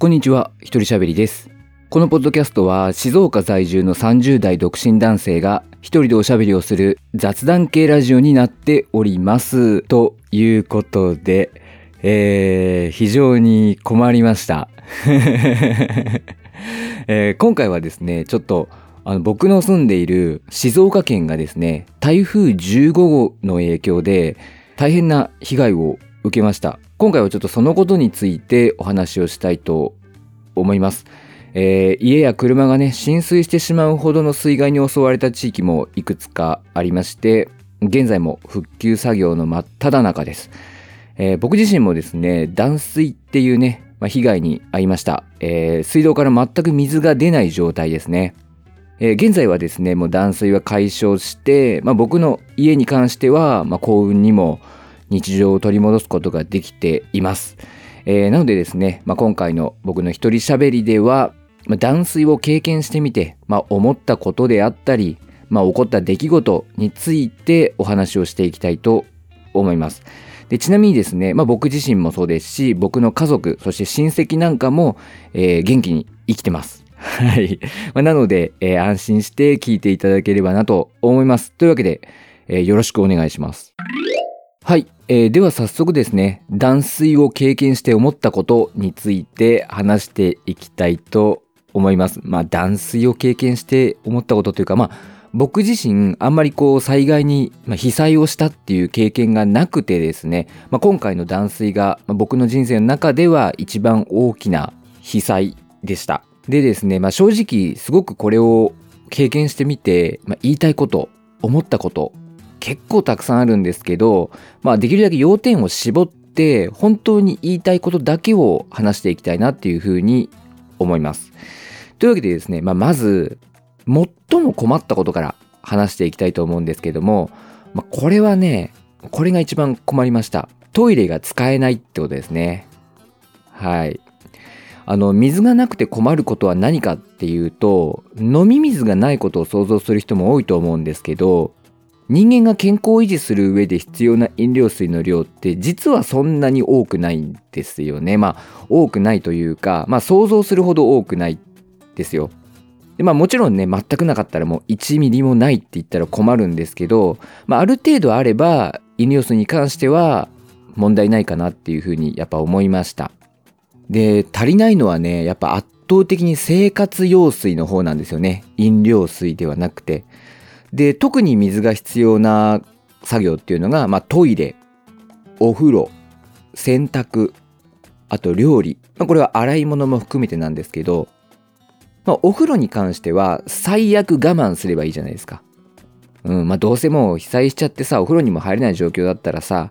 こんにちは、一人喋りです。このポッドキャストは静岡在住の30代独身男性が一人でおしゃべりをする雑談系ラジオになっております。ということで、えー、非常に困りました。えー今回はですね、ちょっとあの僕の住んでいる静岡県がですね、台風15号の影響で大変な被害を受けました。今回はちょっとそのことについてお話をしたいと思います。えー家や車がね、浸水してしまうほどの水害に襲われた地域もいくつかありまして、現在も復旧作業の真っ只中です。えー僕自身もですね、断水っていうね、まあ、被害に遭いました、えー水道から全く水が出ない状態ですね。えー現在はですね、もう断水は解消して、まあ、僕の家に関しては、まあ、幸運にも日常を取り戻すことができています。えーなのでですね、まあ、今回の僕の一人喋りでは、まあ、断水を経験してみて、まあ、思ったことであったり、まあ、起こった出来事についてお話をしていきたいと思います。でちなみにですね、まあ、僕自身もそうですし、僕の家族、そして親戚なんかも、えー元気に生きてます。はい。まあなので、えー安心して聞いていただければなと思います。というわけで、えーよろしくお願いします。はい、えーでは早速ですね断水を経験して思ったことについて話していきたいと思います。まあ断水を経験して思ったことというかまあ僕自身あんまりこう災害に、まあ、被災をしたっていう経験がなくてですね、まあ、今回の断水が、まあ僕の人生の中では一番大きな被災でした。でですね、まあ、正直すごくこれを経験してみて、まあ、言いたいこと思ったこと結構たくさんあるんですけど、まあ、できるだけ要点を絞って本当に言いたいことだけを話していきたいなっていうふうに思います。というわけでですね、まあ、まず最も困ったことから話していきたいと思うんですけども、まあ、これはねこれが一番困りました。トイレが使えないってことですね。はい。あの水がなくて困ることは何かっていうと飲み水がないことを想像する人も多いと思うんですけど人間が健康を維持する上で必要な飲料水の量って実はそんなに多くないんですよね。まあ多くないというか、まあ想像するほど多くないですよ。でまあもちろんね全くなかったらもう1ミリもないって言ったら困るんですけど、まあある程度あれば飲料水に関しては問題ないかなっていうふうにやっぱ思いました。で足りないのはねやっぱ圧倒的に生活用水の方なんですよね。飲料水ではなくて。で特に水が必要な作業っていうのが、まあ、トイレお風呂洗濯あと料理、まあ、これは洗い物も含めてなんですけど、まあ、お風呂に関しては最悪我慢すればいいじゃないですか。うんまあ、どうせもう被災しちゃってさお風呂にも入れない状況だったらさ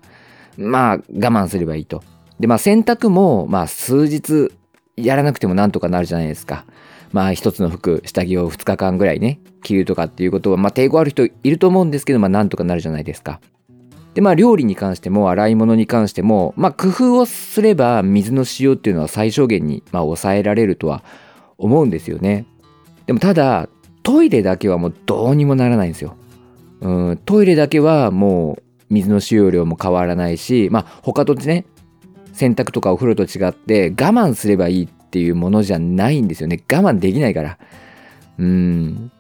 まあ我慢すればいいと。でまあ洗濯もまあ数日やらなくてもなんとかなるじゃないですか。まあ一つの服下着を2日間ぐらいね着るとかっていうことはまあ抵抗ある人いると思うんですけどまあなんとかなるじゃないですか。でまあ料理に関しても洗い物に関してもまあ工夫をすれば水の使用っていうのは最小限にまあ抑えられるとは思うんですよね。でもただトイレだけはもうどうにもならないんですよ。うんトイレだけはもう水の使用量も変わらないしまあ他とね洗濯とかお風呂と違って我慢すればいいっっていうものじゃないんですよね。我慢できないから。うん。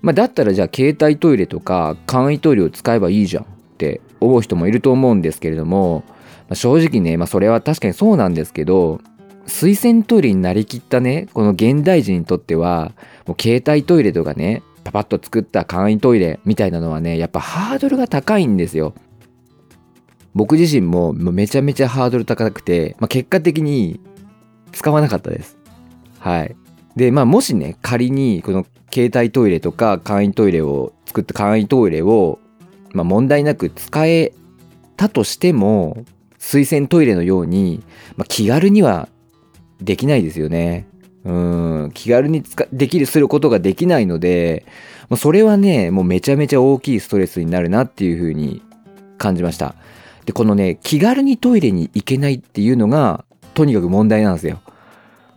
まあだったらじゃあ携帯トイレとか簡易トイレを使えばいいじゃんって思う人もいると思うんですけれども、まあ正直ねまあそれは確かにそうなんですけど水洗トイレになりきったねこの現代人にとってはもう携帯トイレとかねパパッと作った簡易トイレみたいなのはねやっぱハードルが高いんですよ。僕自身もめちゃめちゃハードル高くて、まあ、結果的に使わなかったです。はい。で、まあもしね、仮にこの携帯トイレとか簡易トイレを作った簡易トイレを、まあ問題なく使えたとしても、水洗トイレのように、まあ、気軽にはできないですよね。うん、気軽に使できる、することができないので、もうそれはね、もうめちゃめちゃ大きいストレスになるなっていうふうに感じました。で、このね、気軽にトイレに行けないっていうのが、とにかく問題なんですよ。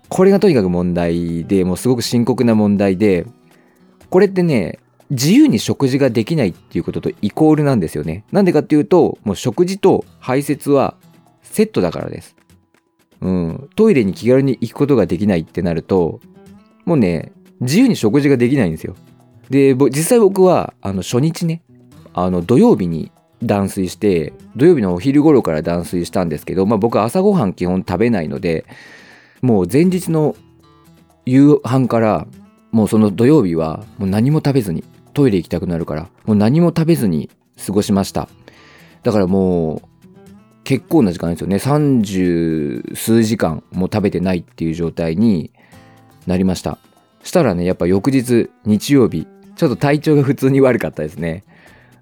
これがとにかく問題で、もうすごく深刻な問題で、これってね、自由に食事ができないっていうこととイコールなんですよね。なんでかっていうと、もう食事と排泄はセットだからです。うん、トイレに気軽に行くことができないってなると、もうね、自由に食事ができないんですよ。で、実際僕は、あの、初日ね、あの、土曜日に断水して、土曜日のお昼頃から断水したんですけど、まあ僕朝ごはん基本食べないので、もう前日の夕飯からもうその土曜日はもう何も食べずにトイレ行きたくなるからもう何も食べずに過ごしました。だからもう結構な時間ですよね。30数時間も食べてないっていう状態になりました。したらねやっぱ翌日日曜日ちょっと体調が普通に悪かったですね。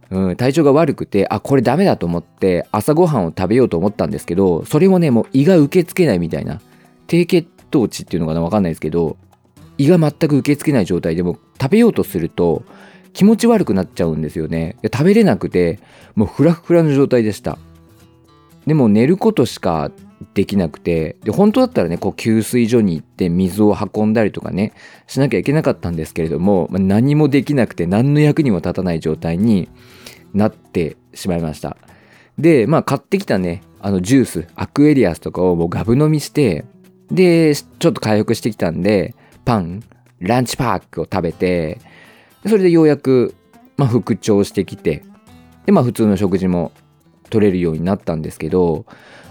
うん、体調が悪くてあこれダメだと思って朝ごはんを食べようと思ったんですけどそれもねもう胃が受け付けないみたいな低血糖値っていうのかな分かんないですけど胃が全く受け付けない状態でも食べようとすると気持ち悪くなっちゃうんですよね。食べれなくてもうフラフラの状態でした。でも寝ることしかできなくてで本当だったらねこう給水所に行って水を運んだりとかねしなきゃいけなかったんですけれども、まあ、何もできなくて何の役にも立たない状態になってしまいました。でまあ買ってきたねあのジュースアクエリアスとかをもうガブ飲みしてでちょっと回復してきたんでパン、ランチパックを食べて、それでようやく、まあ、復調してきて、で、まあ、普通の食事も取れるようになったんですけど、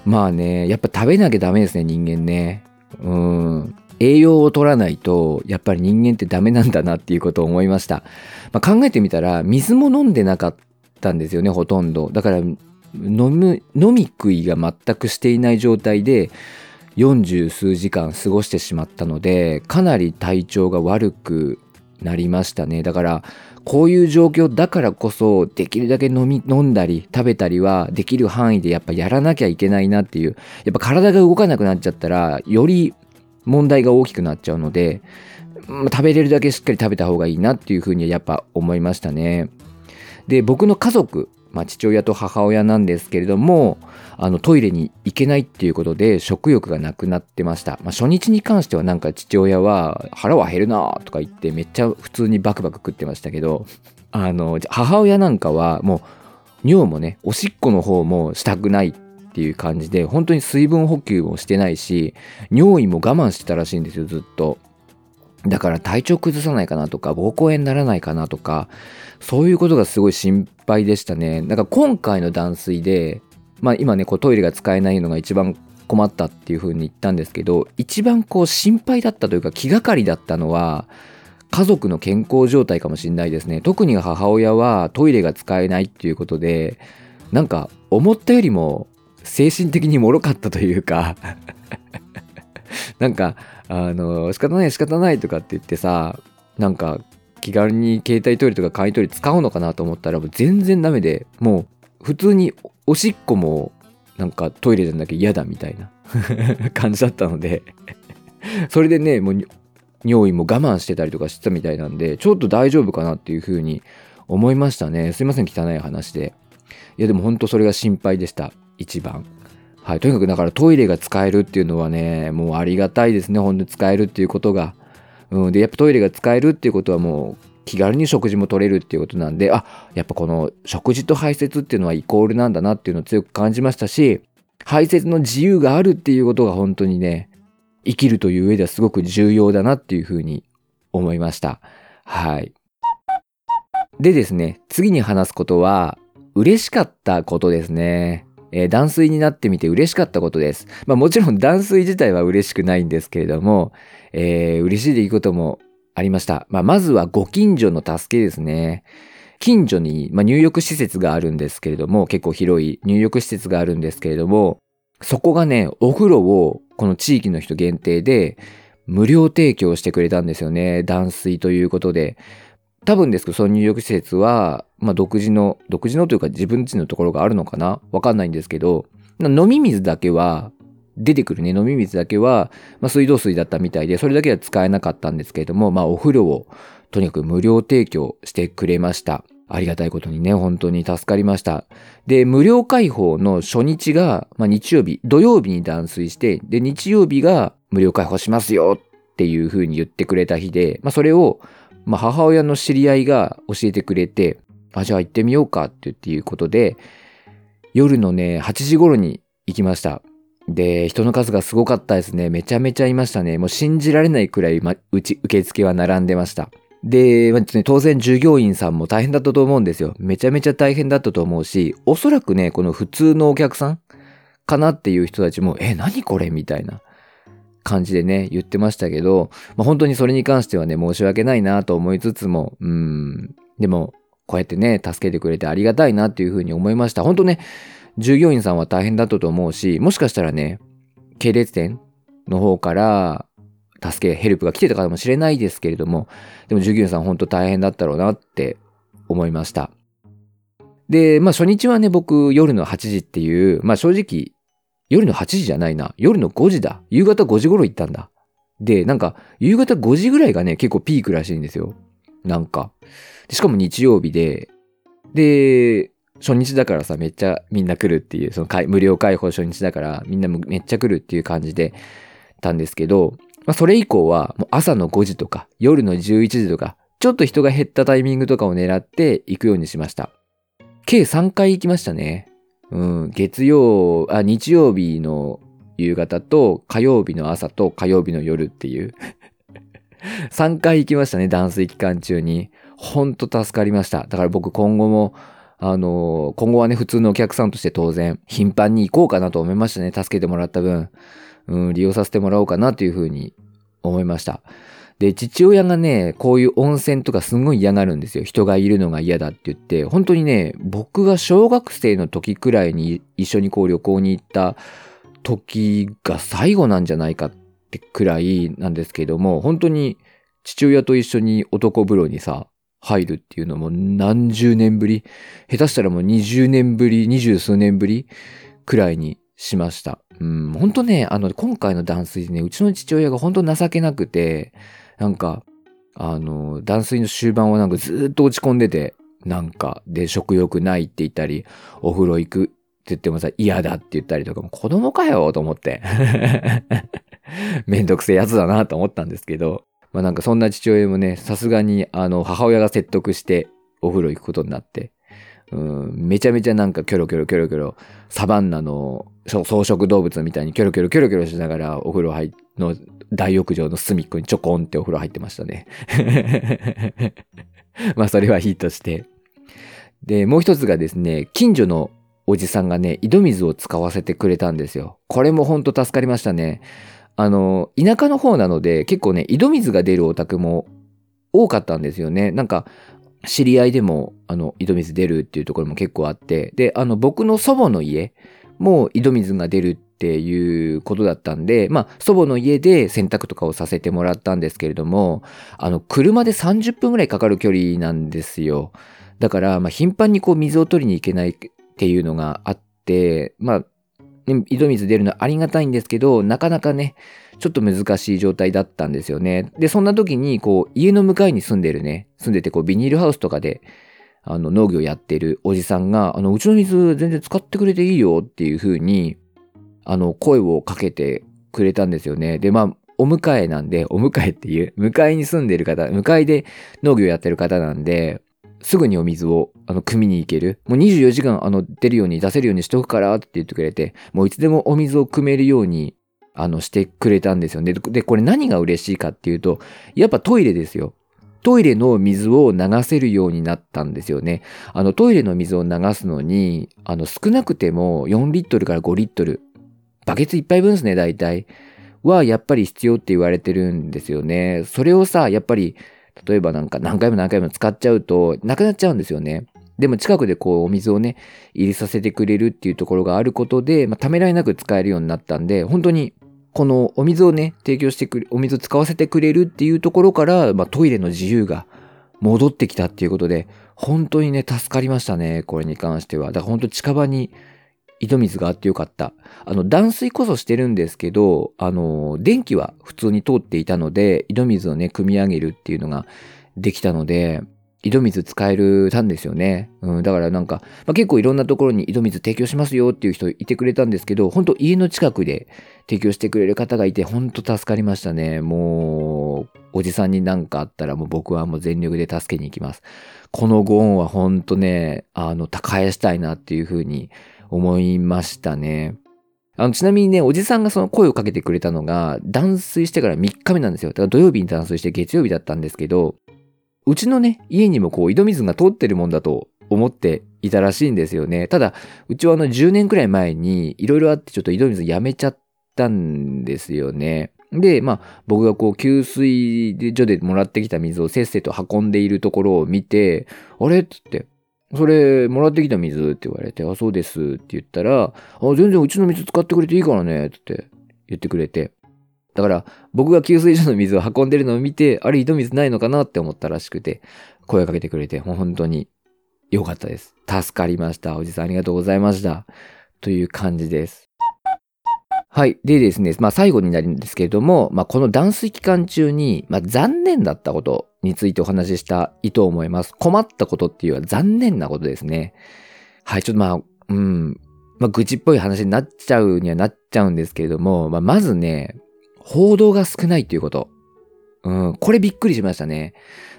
まあね、やっぱ食べなきゃダメですね、人間ね。うん。栄養を取らないと、やっぱり人間ってダメなんだなっていうことを思いました。まあ、考えてみたら、水も飲んでなかったんですよね、ほとんど。だから、飲む、飲み食いが全くしていない状態で、40数時間過ごしてしまったのでかなり体調が悪くなりましたねだからこういう状況だからこそできるだけ飲み飲んだり食べたりはできる範囲でやっぱやらなきゃいけないなっていう。やっぱ体が動かなくなっちゃったらより問題が大きくなっちゃうので、ま、食べれるだけしっかり食べた方がいいなっていうふうにやっぱ思いましたね。で僕の家族まあ、父親と母親なんですけれどもあのトイレに行けないっていうことで食欲がなくなってました、まあ、初日に関してはなんか父親は腹は減るなとか言ってめっちゃ普通にバクバク食ってましたけどあの母親なんかはもう尿もねおしっこの方もしたくないっていう感じで本当に水分補給もしてないし尿意も我慢してたらしいんですよずっと。だから体調崩さないかなとか、膀胱炎にならないかなとか、そういうことがすごい心配でしたね。なんか今回の断水で、まあ今ね、こうトイレが使えないのが一番困ったっていう風に言ったんですけど、一番こう心配だったというか気がかりだったのは、家族の健康状態かもしれないですね。特に母親はトイレが使えないっていうことで、なんか思ったよりも精神的に脆かったというか なんかあの、仕方ない仕方ないとかって言ってさ、なんか気軽に携帯トイレとか簡易トイレ使うのかなと思ったらもう全然ダメで、もう普通におしっこもなんかトイレじゃなきゃ嫌だみたいな 感じだったのでそれでね、もう尿意も我慢してたりとかしてたみたいなんで、ちょっと大丈夫かなっていうふうに思いましたね。すいません、汚い話で。いや、でも本当それが心配でした。一番。はい、とにかくだからトイレが使えるっていうのはね、もうありがたいですね、本当に使えるっていうことが。うん、で、やっぱトイレが使えるっていうことはもう気軽に食事も取れるっていうことなんで、あ、やっぱこの食事と排泄っていうのはイコールなんだなっていうのを強く感じましたし、排泄の自由があるっていうことが本当にね、生きるという上ではすごく重要だなっていうふうに思いました。はい。でですね、次に話すことは、嬉しかったことですね。えー、断水になってみて嬉しかったことです。まあもちろん断水自体は嬉しくないんですけれども、えー、嬉しい出来事もありました。まあまずはご近所の助けですね。近所に、まあ、入浴施設があるんですけれども、結構広い入浴施設があるんですけれども、そこがね、お風呂をこの地域の人限定で無料提供してくれたんですよね。断水ということで。多分ですけど、その入浴施設は、まあ、独自の、独自のというか自分ちのところがあるのかな？わかんないんですけど、飲み水だけは、出てくるね、飲み水だけは、まあ、水道水だったみたいで、それだけは使えなかったんですけれども、まあ、お風呂をとにかく無料提供してくれました。ありがたいことにね、本当に助かりました。で、無料開放の初日が、まあ、日曜日、土曜日に断水して、で、日曜日が無料開放しますよっていう風に言ってくれた日で、まあ、それをまあ、母親の知り合いが教えてくれて、あ、じゃあ行ってみようかっていうことで、夜のね、8時頃に行きました。で、人の数がすごかったですね。めちゃめちゃいましたね。もう信じられないくらい、ま、うち、受付は並んでました。で、まあね、当然従業員さんも大変だったと思うんですよ。めちゃめちゃ大変だったと思うし、おそらくね、この普通のお客さんかなっていう人たちも、え、何これ？みたいな感じでね、言ってましたけど、まあ、本当にそれに関してはね、申し訳ないなと思いつつも、うん、でも、こうやってね、助けてくれてありがたいなっていうふうに思いました。本当ね、従業員さんは大変だったと思うし、もしかしたらね、系列店の方から助け、ヘルプが来てたかもしれないですけれども、でも従業員さん本当大変だったろうなって思いました。で、まあ初日はね、僕夜の8時っていう、まあ正直、夜の8時じゃないな。夜の5時だ。夕方5時頃行ったんだ。で、なんか、夕方5時ぐらいがね、結構ピークらしいんですよ。なんか。しかも日曜日で、で、初日だからさ、めっちゃみんな来るっていう、その無料開放初日だから、みんなめっちゃ来るっていう感じで、たんですけど、まあ、それ以降は、もう朝の5時とか、夜の11時とか、ちょっと人が減ったタイミングとかを狙って行くようにしました。計3回行きましたね。うん、月曜、あ、日曜日の夕方と、火曜日の朝と火曜日の夜っていう 3回行きましたね、断水期間中に。ほんと助かりました。だから僕今後も、あの、今後はね、普通のお客さんとして当然、頻繁に行こうかなと思いましたね。助けてもらった分、うん、利用させてもらおうかなというふうに思いました。で、父親がね、こういう温泉とかすごい嫌がるんですよ。人がいるのが嫌だって言って、本当にね、僕が小学生の時くらいに一緒にこう旅行に行った時が最後なんじゃないかってくらいなんですけども、本当に父親と一緒に男風呂にさ、入るっていうのも何十年ぶり、下手したらもう20年ぶり、二十数年ぶりくらいにしました。うん、本当ね、あの、今回の断水でね、うちの父親が本当情けなくて、なんか、あの、断水の終盤はなんかずっと落ち込んでて、なんか、で、食欲ないって言ったり、お風呂行くって言ってもさ、嫌だって言ったりとか、も子供かよと思って。めんどくせえやつだなと思ったんですけど、まあなんかそんな父親もね、さすがにあの母親が説得してお風呂行くことになって、うん、めちゃめちゃなんかキョロキョロキョロキョロ、サバンナの草食動物みたいにキョロキョロキョロキョロしながらお風呂入の大浴場の隅っこにちょこんってお風呂入ってましたね。まあそれはいいとして。で、もう一つがですね、近所のおじさんがね、井戸水を使わせてくれたんですよ。これもほんと助かりましたね。あの、田舎の方なので結構ね、井戸水が出るお宅も多かったんですよね。なんか、知り合いでも、あの、井戸水出るっていうところも結構あって、で、あの、僕の祖母の家も井戸水が出るっていうことだったんで、まあ、祖母の家で洗濯とかをさせてもらったんですけれども、あの、車で30分ぐらいかかる距離なんですよ。だから、まあ、頻繁にこう水を取りに行けないっていうのがあって、まあ、ね、井戸水出るのありがたいんですけど、なかなかね、ちょっと難しい状態だったんですよね。で、そんな時に、こう、家の向かいに住んでるね、住んでて、こう、ビニールハウスとかで、あの、農業やってるおじさんが、あの、うちの水全然使ってくれていいよっていう風に、あの、声をかけてくれたんですよね。で、まあ、お迎えなんで、お迎えっていう、迎えに住んでる方、迎えで農業やってる方なんで、すぐにお水を、あの、汲みに行ける。もう24時間、あの、出るように、出せるようにしとくからって言ってくれて、もういつでもお水を汲めるように、あの、してくれたんですよね。で、これ何が嬉しいかっていうと、やっぱトイレですよ。トイレの水を流せるようになったんですよね。あの、トイレの水を流すのに、あの、少なくても4リットルから5リットル。バケツ1杯分ですね、大体。は、やっぱり必要って言われてるんですよね。それをさ、やっぱり、例えばなんか何回も何回も使っちゃうとなくなっちゃうんですよね。でも近くでこうお水をね、入れさせてくれるっていうところがあることで、まあ、ためらいなく使えるようになったんで、本当にこのお水をね、提供してくれ、お水を使わせてくれるっていうところから、まあ、トイレの自由が戻ってきたっていうことで、本当にね、助かりましたね、これに関しては。だから本当近場に井戸水があってよかった。あの、断水こそしてるんですけど、あの、電気は普通に通っていたので、井戸水をね、汲み上げるっていうのができたので、井戸水使えるたんですよね。うん、だからなんか、まあ、結構いろんなところに井戸水提供しますよっていう人いてくれたんですけど、本当家の近くで提供してくれる方がいて、本当助かりましたね。もう、おじさんに何かあったらもう僕はもう全力で助けに行きます。このご恩は本当ね、あの、返したいなっていうふうに思いましたね。あの、ちなみにね、おじさんがその声をかけてくれたのが、断水してから3日目なんですよ。だから土曜日に断水して月曜日だったんですけど、うちのね、家にもこう、井戸水が通ってるもんだと思っていたらしいんですよね。ただ、うちはあの10年くらい前にいろいろあってちょっと井戸水やめちゃったんですよね。で、まあ、僕がこう、給水所でもらってきた水をせっせと運んでいるところを見て、あれ？っつって、それ、もらってきた水って言われて、あ、そうですって言ったら、あ、全然うちの水使ってくれていいからね、って言ってくれて。だから、僕が給水所の水を運んでるのを見て、あれ、井戸水ないのかなって思ったらしくて、声かけてくれて、本当に良かったです。助かりました。おじさんありがとうございました。という感じです。はい。でですね、まあ最後になるんですけれども、まあこの断水期間中に、まあ残念だったことについてお話ししたいと思います。困ったことっていうのは残念なことですね。はい。ちょっとまあ、うん。まあ愚痴っぽい話になっちゃうにはなっちゃうんですけれども、まあまずね、報道が少ないということ。うん。これびっくりしましたね。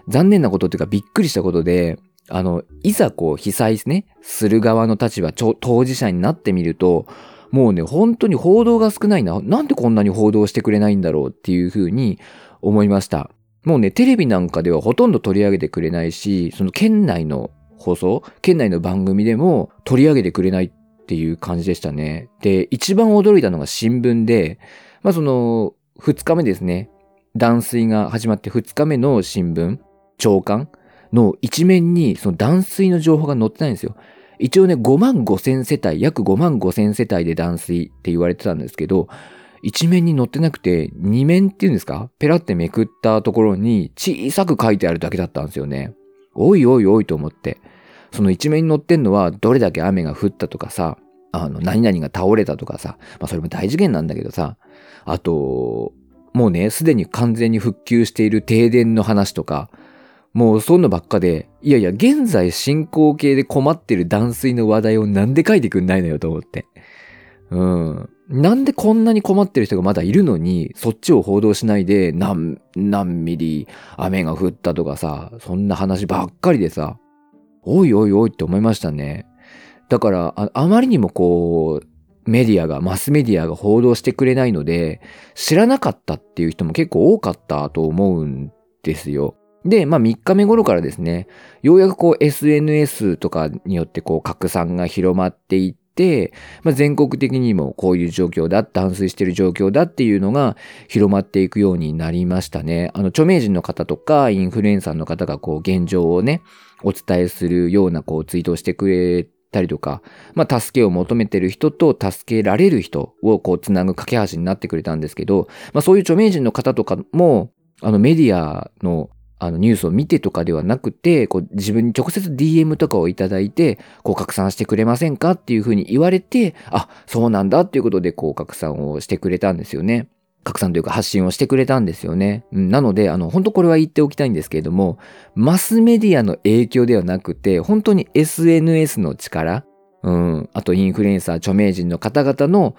残念なことっていうかびっくりしたことで、あの、いざこう被災ですね、する側の立場、当事者になってみると、もうね、本当に報道が少ないな。なんでこんなに報道してくれないんだろうっていうふうに思いました。もうね、テレビなんかではほとんど取り上げてくれないし、その県内の放送、県内の番組でも取り上げてくれないっていう感じでしたね。で、一番驚いたのが新聞で、まあその、二日目ですね。断水が始まって二日目の新聞、長官の一面にその断水の情報が載ってないんですよ。一応ね、5万5千世帯、約5万5千世帯で断水って言われてたんですけど、一面に載ってなくて、二面っていうんですか？ペラってめくったところに小さく書いてあるだけだったんですよね。おいおいおいと思って。その一面に載ってんのは、どれだけ雨が降ったとかさ、あの、何々が倒れたとかさ、まあそれも大事件なんだけどさ、あと、もうね、すでに完全に復旧している停電の話とか、もうそんなばっかで、いやいや、現在進行形で困ってる断水の話題をなんで書いてくんないのよと思って。うん。なんでこんなに困ってる人がまだいるのに、そっちを報道しないで、何、何ミリ雨が降ったとかさ、そんな話ばっかりでさ、おいおいおいって思いましたね。だからあ、あまりにもこう、メディアが、マスメディアが報道してくれないので、知らなかったっていう人も結構多かったと思うんですよ。で、まあ3日目頃からですね、ようやくこう SNS とかによってこう拡散が広まっていって、まあ、全国的にもこういう状況だ、断水してる状況だっていうのが広まっていくようになりましたね。あの、著名人の方とかインフルエンサーの方がこう現状をね、お伝えするようなこうツイートをしてくれたりとか、まあ、助けを求めてる人と助けられる人をこうつなぐ架け橋になってくれたんですけど、まあ、そういう著名人の方とかも、あのメディアのあのニュースを見てとかではなくて、こう自分に直接 DM とかをいただいて、こう拡散してくれませんかっていうふうに言われて、あ、そうなんだっていうことでこう拡散をしてくれたんですよね。拡散というか発信をしてくれたんですよね。うん、なので、あの、本当これは言っておきたいんですけれども、マスメディアの影響ではなくて、本当に SNS の力、うん、あとインフルエンサー、著名人の方々の、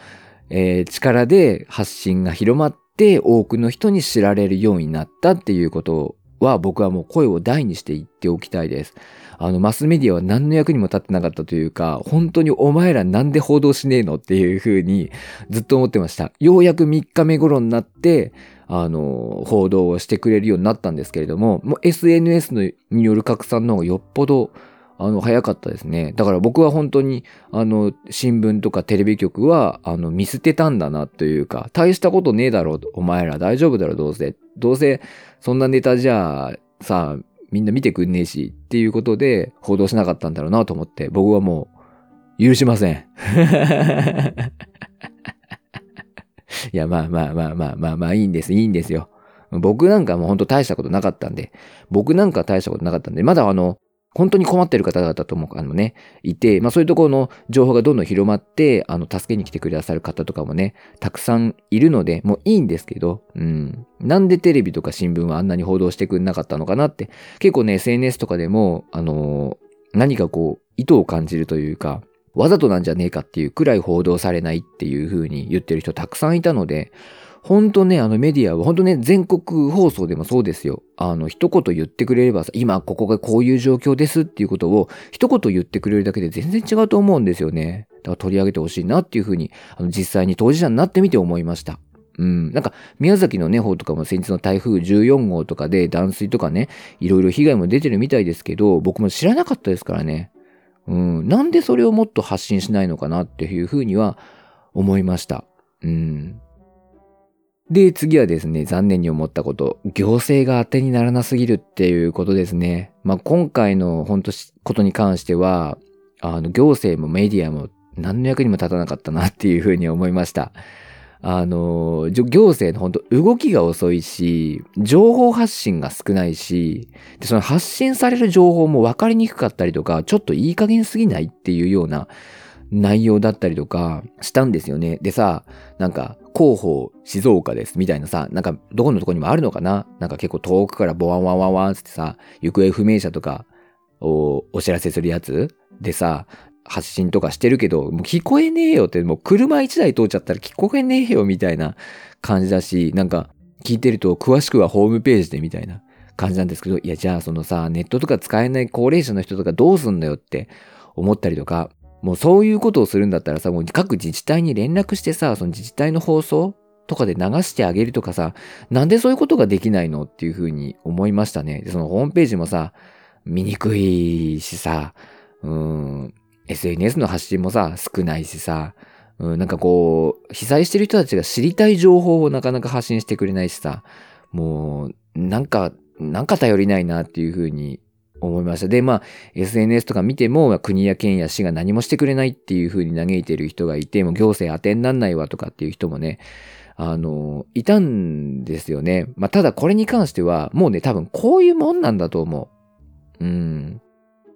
えー、力で発信が広まって、多くの人に知られるようになったっていうことをは僕はもう声を大にして言っておきたいです。あの、マスメディアは何の役にも立ってなかったというか、本当にお前らなんで報道しねえのっていう風にずっと思ってました。ようやく3日目頃になって、あの、報道をしてくれるようになったんですけれども、もう SNS による拡散の方がよっぽどあの、早かったですね。だから僕は本当に、あの、新聞とかテレビ局は、あの、見捨てたんだなというか、大したことねえだろう、お前ら大丈夫だろ、どうせ。どうせ、そんなネタじゃあ、さあ、みんな見てくんねえし、っていうことで、報道しなかったんだろうなと思って、僕はもう、許しません。いや、まあまあまあまあまあまあ、いいんです、いいんですよ。僕なんかもうほんと大したことなかったんで、僕なんか大したことなかったんで、まだあの、本当に困ってる方々とも、あのね、いて、まあそういうところの情報がどんどん広まって、あの、助けに来てくださる方とかもね、たくさんいるので、もういいんですけど、うん。なんでテレビとか新聞はあんなに報道してくれなかったのかなって、結構ね、SNS とかでも、あのー、何かこう、意図を感じるというか、わざとなんじゃねえかっていうくらい報道されないっていう風に言ってる人たくさんいたので、本当ね、あのメディアは本当ね、全国放送でもそうですよ。あの、一言言ってくれればさ、今ここがこういう状況ですっていうことを一言言ってくれるだけで全然違うと思うんですよね。だから取り上げてほしいなっていうふうに、あの実際に当事者になってみて思いました。うん。なんか、宮崎のね、方とかも先日の台風14号とかで断水とかね、いろいろ被害も出てるみたいですけど、僕も知らなかったですからね。うん。なんでそれをもっと発信しないのかなっていうふうには思いました。うん。で、次はですね、残念に思ったこと。行政が当てにならなすぎるっていうことですね。まあ、今回の本当ことに関しては、あの、行政もメディアも何の役にも立たなかったなっていうふうに思いました。あの、行政の本当動きが遅いし、情報発信が少ないし、で、その発信される情報も分かりにくかったりとか、ちょっといい加減すぎないっていうような内容だったりとかしたんですよね。でさ、なんか、広報静岡ですみたいなさ、なんかどこのとこにもあるのかな？なんか結構遠くからボワンワンワンワンってさ、行方不明者とかをお知らせするやつ？でさ、発信とかしてるけど、もう聞こえねえよって、もう車一台通っちゃったら聞こえねえよみたいな感じだし、なんか聞いてると詳しくはホームページでみたいな感じなんですけど、いやじゃあそのさ、ネットとか使えない高齢者の人とかどうすんだよって思ったりとか、もうそういうことをするんだったらさ、もう各自治体に連絡してさ、その自治体の放送とかで流してあげるとかさ、なんでそういうことができないのっていうふうに思いましたね。で、そのホームページもさ、見にくいしさ、うん、SNS の発信もさ、少ないしさ、うん、なんかこう、被災してる人たちが知りたい情報をなかなか発信してくれないしさ、もう、なんか、なんか頼りないなっていうふうに思いました。で、まあ、SNS とか見ても、国や県や市が何もしてくれないっていうふうに嘆いてる人がいて、もう行政当てになんないわとかっていう人もね、あの、いたんですよね。まあ、ただこれに関しては、もうね、多分こういうもんなんだと思う。うん。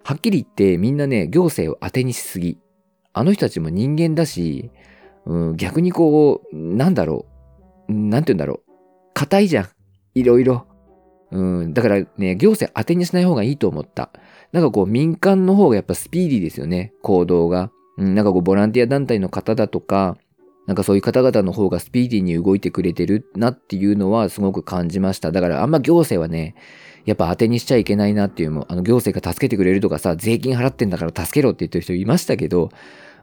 はっきり言ってみんなね、行政を当てにしすぎ。あの人たちも人間だし、うん、逆にこう、なんだろう。なんて言うんだろう。硬いじゃん。いろいろ。うん、だからね、行政当てにしない方がいいと思った。なんかこう民間の方がやっぱスピーディーですよね、行動が。うん、なんかこうボランティア団体の方だとか、なんかそういう方々の方がスピーディーに動いてくれてるなっていうのはすごく感じました。だからあんま行政はね、やっぱ当てにしちゃいけないなっていうのあの行政が助けてくれるとかさ、税金払ってんだから助けろって言ってる人いましたけど、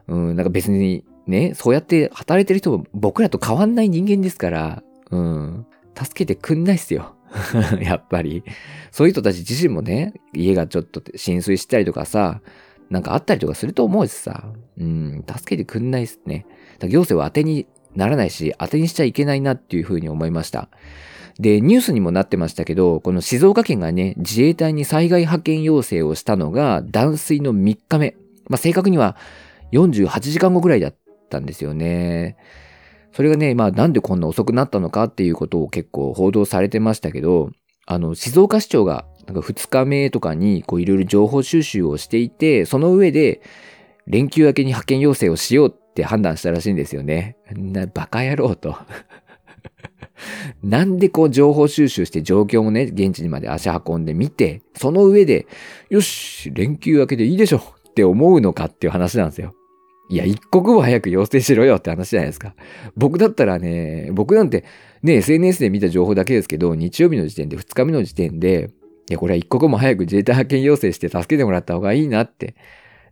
うん、なんか別にね、そうやって働いてる人も僕らと変わんない人間ですから、うん、助けてくんないっすよ。やっぱり。そういう人たち自身もね、家がちょっと浸水したりとかさ、なんかあったりとかすると思うしさ、うん、助けてくんないっすね。だ行政は当てにならないし、当てにしちゃいけないなっていうふうに思いました。で、ニュースにもなってましたけど、この静岡県がね、自衛隊に災害派遣要請をしたのが断水の3日目。まあ、正確には48時間後ぐらいだったんですよね。それがね、まあなんでこんな遅くなったのかっていうことを結構報道されてましたけど、あの、静岡市長がなんか2日目とかにこういろいろ情報収集をしていて、その上で連休明けに派遣要請をしようって判断したらしいんですよね。な、バカ野郎と。なんでこう情報収集して状況もね、現地にまで足運んでみて、その上で、よし、連休明けでいいでしょって思うのかっていう話なんですよ。いや、一刻も早く要請しろよって話じゃないですか。僕だったらね、僕なんてね、SNS で見た情報だけですけど、日曜日の時点で、2日目の時点で、いや、これは一刻も早く自衛隊派遣要請して助けてもらった方がいいなって。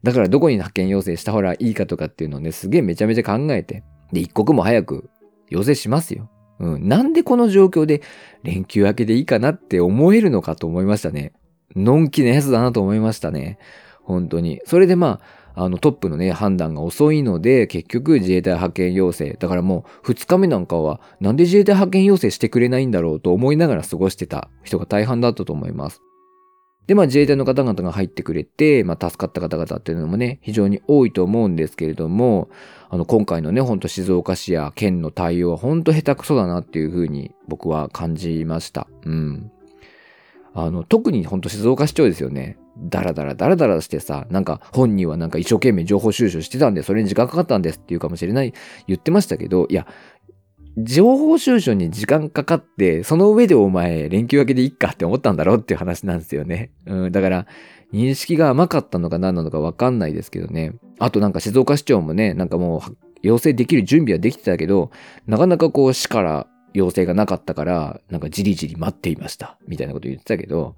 だからどこに派遣要請した方がいいかとかっていうのをね、すげえめちゃめちゃ考えて、で、一刻も早く要請しますよ。うん。なんでこの状況で連休明けでいいかなって思えるのかと思いましたね。のんきなやつだなと思いましたね。本当に。それでまあ、あのトップのね、判断が遅いので、結局自衛隊派遣要請。だからもう2日目なんかは、なんで自衛隊派遣要請してくれないんだろうと思いながら過ごしてた人が大半だったと思います。で、まあ自衛隊の方々が入ってくれて、まあ助かった方々っていうのもね、非常に多いと思うんですけれども、あの今回のね、ほんと静岡市や県の対応はほんと下手くそだなっていうふうに僕は感じました。うん。あの、特にほんと静岡市長ですよね。ダラダラダラダラしてさ、なんか本人はなんか一生懸命情報収集してたんで、それに時間かかったんですっていうかもしれない、言ってましたけど、いや、情報収集に時間かかって、その上でお前、連休明けでいっかって思ったんだろうっていう話なんですよね。うん、だから、認識が甘かったのか何なのかわかんないですけどね。あとなんか静岡市長もね、なんかもう、要請できる準備はできてたけど、なかなかこう市から要請がなかったから、なんかじりじり待っていました。みたいなこと言ってたけど、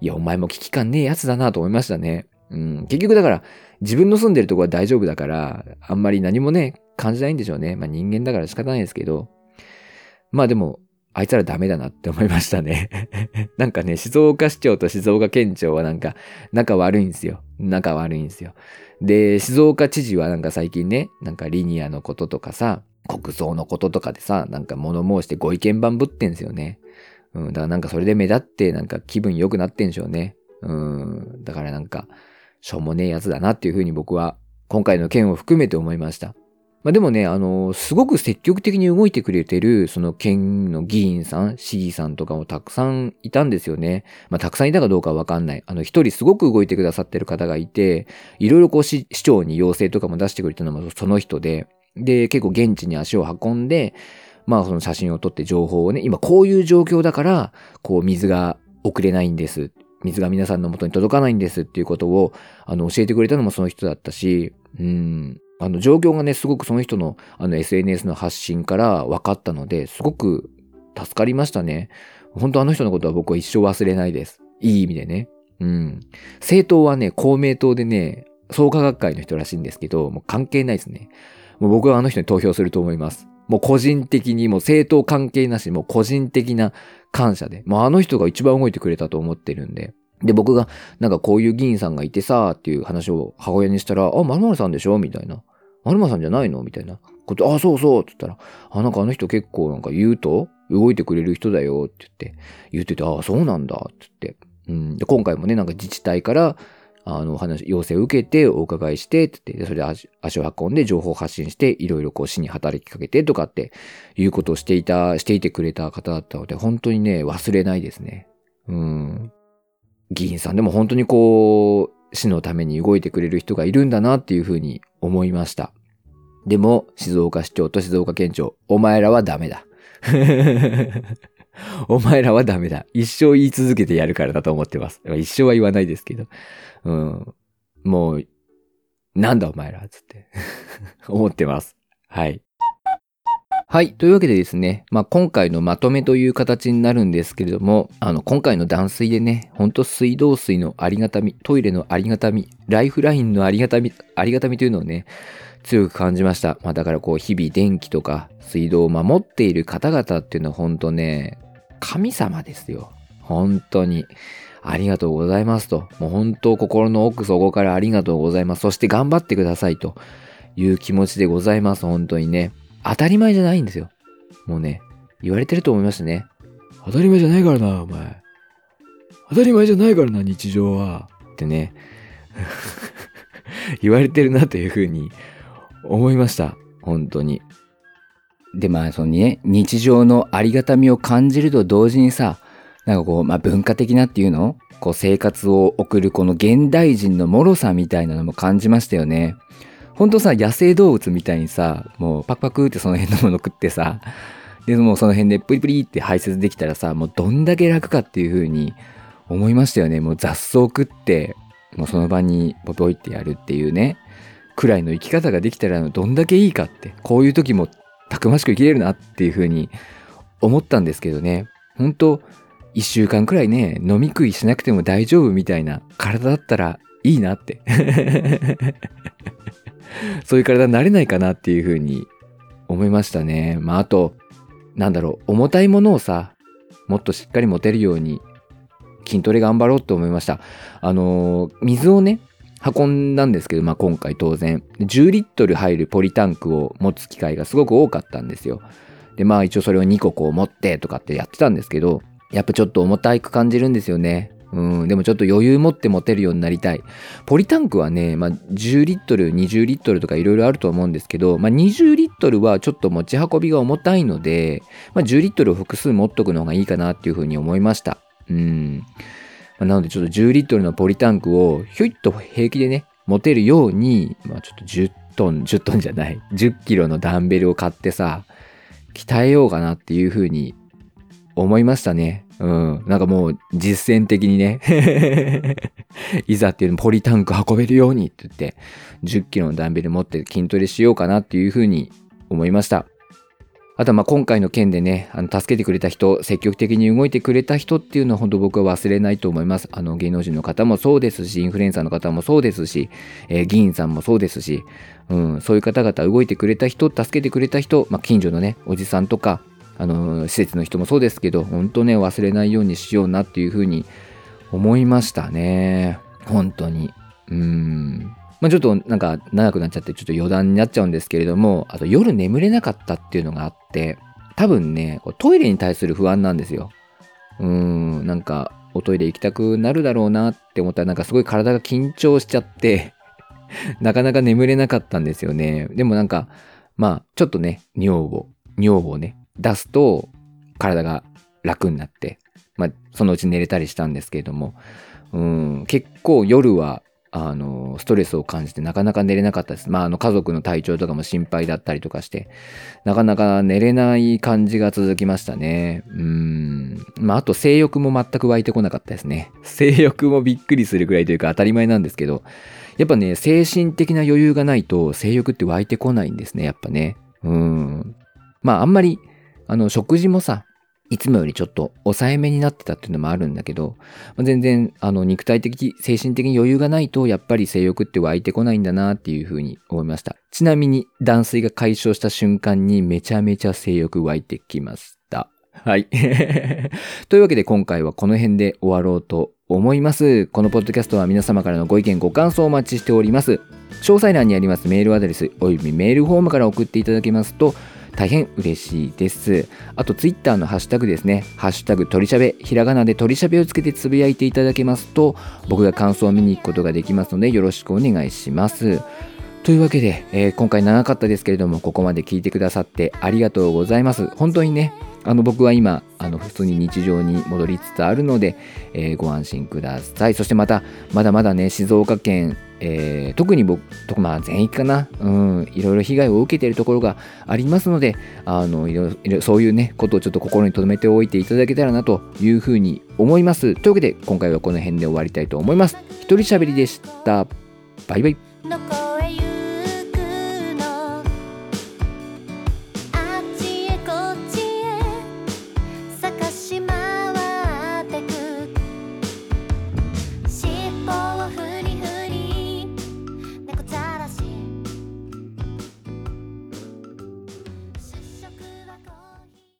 いや、お前も危機感ねえやつだなと思いましたね。うん。結局だから、自分の住んでるとこは大丈夫だから、あんまり何もね、感じないんでしょうね。まあ人間だから仕方ないですけど。まあでも、あいつらダメだなって思いましたね。なんかね、静岡市長と静岡県庁はなんか仲悪いんですよ。仲悪いんですよ。で、静岡知事はなんか最近ね、なんかリニアのこととかさ、国葬のこととかでさ、なんか物申してご意見番ぶってんすよね。うん、だからなんかそれで目立ってなんか気分良くなってんでしょうね。うん、だからなんか、しょうもねえやつだなっていうふうに僕は今回の件を含めて思いました。まあでもね、あのすごく積極的に動いてくれてる、その県の議員さん、市議さんとかもたくさんいたんですよね。まあたくさんいたかどうかわかんない。あの一人すごく動いてくださってる方がいて、いろいろこう市市長に要請とかも出してくれたのもその人で、で、結構現地に足を運んで、まあその写真を撮って情報をね、今こういう状況だから、こう水が送れないんです。水が皆さんの元に届かないんですっていうことを、あの、教えてくれたのもその人だったし、うん、あの、状況がね、すごくその人の、あの、SNS の発信から分かったので、すごく助かりましたね。本当あの人のことは僕は一生忘れないです。いい意味でね。うん。政党はね、公明党でね、創価学会の人らしいんですけど、もう関係ないですね。もう僕はあの人に投票すると思います。もう個人的に、もう政党関係なし、もう個人的な感謝で。もうあの人が一番動いてくれたと思ってるんで。で、僕が、なんかこういう議員さんがいてさ、っていう話を母親にしたら、あ、まるまるさんでしょ？みたいな。まるまるさんじゃないの？みたいなこと、あ、そうそうって言ったら、あ、なんかあの人結構なんか言うと、動いてくれる人だよって言って、言ってて、あ、そうなんだって言って。うん。で、今回もね、なんか自治体から、あの、お話、要請を受けて、お伺いして、って、それで足を運んで情報を発信して、いろいろこう市に働きかけてとかっていうことをしていた、していてくれた方だったので、本当にね、忘れないですね。うん。議員さんでも本当にこう、市のために動いてくれる人がいるんだなっていうふうに思いました。でも、静岡市長と静岡県庁、お前らはダメだ。お前らはダメだ。一生言い続けてやるからだと思ってます。一生は言わないですけど。うん。もう、なんだお前ら、つって。思ってます。はい。はい。というわけでですね、まあ、今回のまとめという形になるんですけれども、あの、今回の断水でね、ほんと水道水のありがたみ、トイレのありがたみ、ライフラインのありがたみ、ありがたみというのをね、強く感じました。まあ、だからこう、日々電気とか水道を守っている方々っていうのは本当ね、神様ですよ。本当に。ありがとうございますと。もう本当心の奥底からありがとうございます。そして頑張ってくださいという気持ちでございます。本当にね。当たり前じゃないんですよ。もうね、言われてると思いましたね。当たり前じゃないからな、お前。当たり前じゃないからな、日常は。ってね。言われてるなというふうに思いました。本当に。で、まあ、そのね、日常のありがたみを感じると同時にさ、なんかこう、まあ、文化的なっていうの？こう、生活を送るこの現代人の脆さみたいなのも感じましたよね。ほんとさ、野生動物みたいにさ、もうパクパクってその辺のもの食ってさ、で、もうその辺でプリプリって排泄できたらさ、もうどんだけ楽かっていう風に思いましたよね。もう雑草食って、もうその場にポポイってやるっていうね、くらいの生き方ができたらどんだけいいかって、こういう時もたくましく生きれるなっていう風に思ったんですけどね。ほんと、一週間くらいね、飲み食いしなくても大丈夫みたいな体だったらいいなって。そういう体になれないかなっていう風に思いましたね。まああと、なんだろう、重たいものをさ、もっとしっかり持てるように筋トレ頑張ろうと思いました。あの水をね、運んだんですけど、まあ今回当然、10リットル入るポリタンクを持つ機会がすごく多かったんですよ。で、まあ一応それを2個こう持ってとかってやってたんですけど、やっぱちょっと重たいく感じるんですよね。うん、でもちょっと余裕持って持てるようになりたい。ポリタンクはね、まあ、10リットル、20リットルとかいろいろあると思うんですけど、まあ、20リットルはちょっと持ち運びが重たいので、まあ、10リットルを複数持っとくのがいいかなっていうふうに思いました。うん。まあなのでちょっと10リットルのポリタンクをひょいっと平気でね、持てるように、まあ、ちょっと10トン、10トンじゃない、10キロのダンベルを買ってさ、鍛えようかなっていうふうに思いましたね。うん。なんかもう実践的にね、いざっていうのポリタンク運べるようにって言って、10キロのダンベル持って筋トレしようかなっていうふうに思いました。あとはまあ今回の件でね、あの助けてくれた人、積極的に動いてくれた人っていうのは本当僕は忘れないと思います。あの芸能人の方もそうですし、インフルエンサーの方もそうですし、えー、議員さんもそうですし、うん、そういう方々動いてくれた人、助けてくれた人、まあ、近所のね、おじさんとか、あの施設の人もそうですけど、本当ね、忘れないようにしようなっていうふうに思いましたね。本当に。うん。まあ、ちょっとなんか長くなっちゃってちょっと余談になっちゃうんですけれども、あと夜眠れなかったっていうのがあって、多分ね、トイレに対する不安なんですよ。うーん、なんかおトイレ行きたくなるだろうなって思ったらなんかすごい体が緊張しちゃって なかなか眠れなかったんですよね。でもなんか、まあちょっとね、尿を、尿をね、出すと体が楽になって、まあそのうち寝れたりしたんですけれども、うん、結構夜はあの、ストレスを感じてなかなか寝れなかったです。まあ、あの、家族の体調とかも心配だったりとかして、なかなか寝れない感じが続きましたね。うん。まあ、あと性欲も全く湧いてこなかったですね。性欲もびっくりするぐらいというか当たり前なんですけど、やっぱね、精神的な余裕がないと性欲って湧いてこないんですね、やっぱね。うん。まあ、あんまり、あの、食事もさ、いつもよりちょっと抑えめになってたっていうのもあるんだけど、まあ、全然あの肉体的、精神的に余裕がないとやっぱり性欲って湧いてこないんだなっていうふうに思いました。ちなみに断水が解消した瞬間にめちゃめちゃ性欲湧いてきました。はい。というわけで今回はこの辺で終わろうと思います。このポッドキャストは皆様からのご意見ご感想をお待ちしております。詳細欄にありますメールアドレスおよびメールフォームから送っていただけますと大変嬉しいです。あと、ツイッターのハッシュタグですね。ハッシュタグ鳥しゃべ、ひらがなで鳥しゃべをつけてつぶやいていただけますと、僕が感想を見に行くことができますので、よろしくお願いします。というわけで、えー、今回長かったですけれども、ここまで聞いてくださってありがとうございます。本当にね、あの僕は今、あの普通に日常に戻りつつあるので、えー、ご安心ください。そしてまた、まだまだね、静岡県、えー、特に僕と、まあ、全域かな、うん、いろいろ被害を受けているところがありますので、あのいろいろそういうね、ことをちょっと心に留めておいていただけたらなというふうに思います。というわけで、今回はこの辺で終わりたいと思います。一人喋りでした。バイバイ。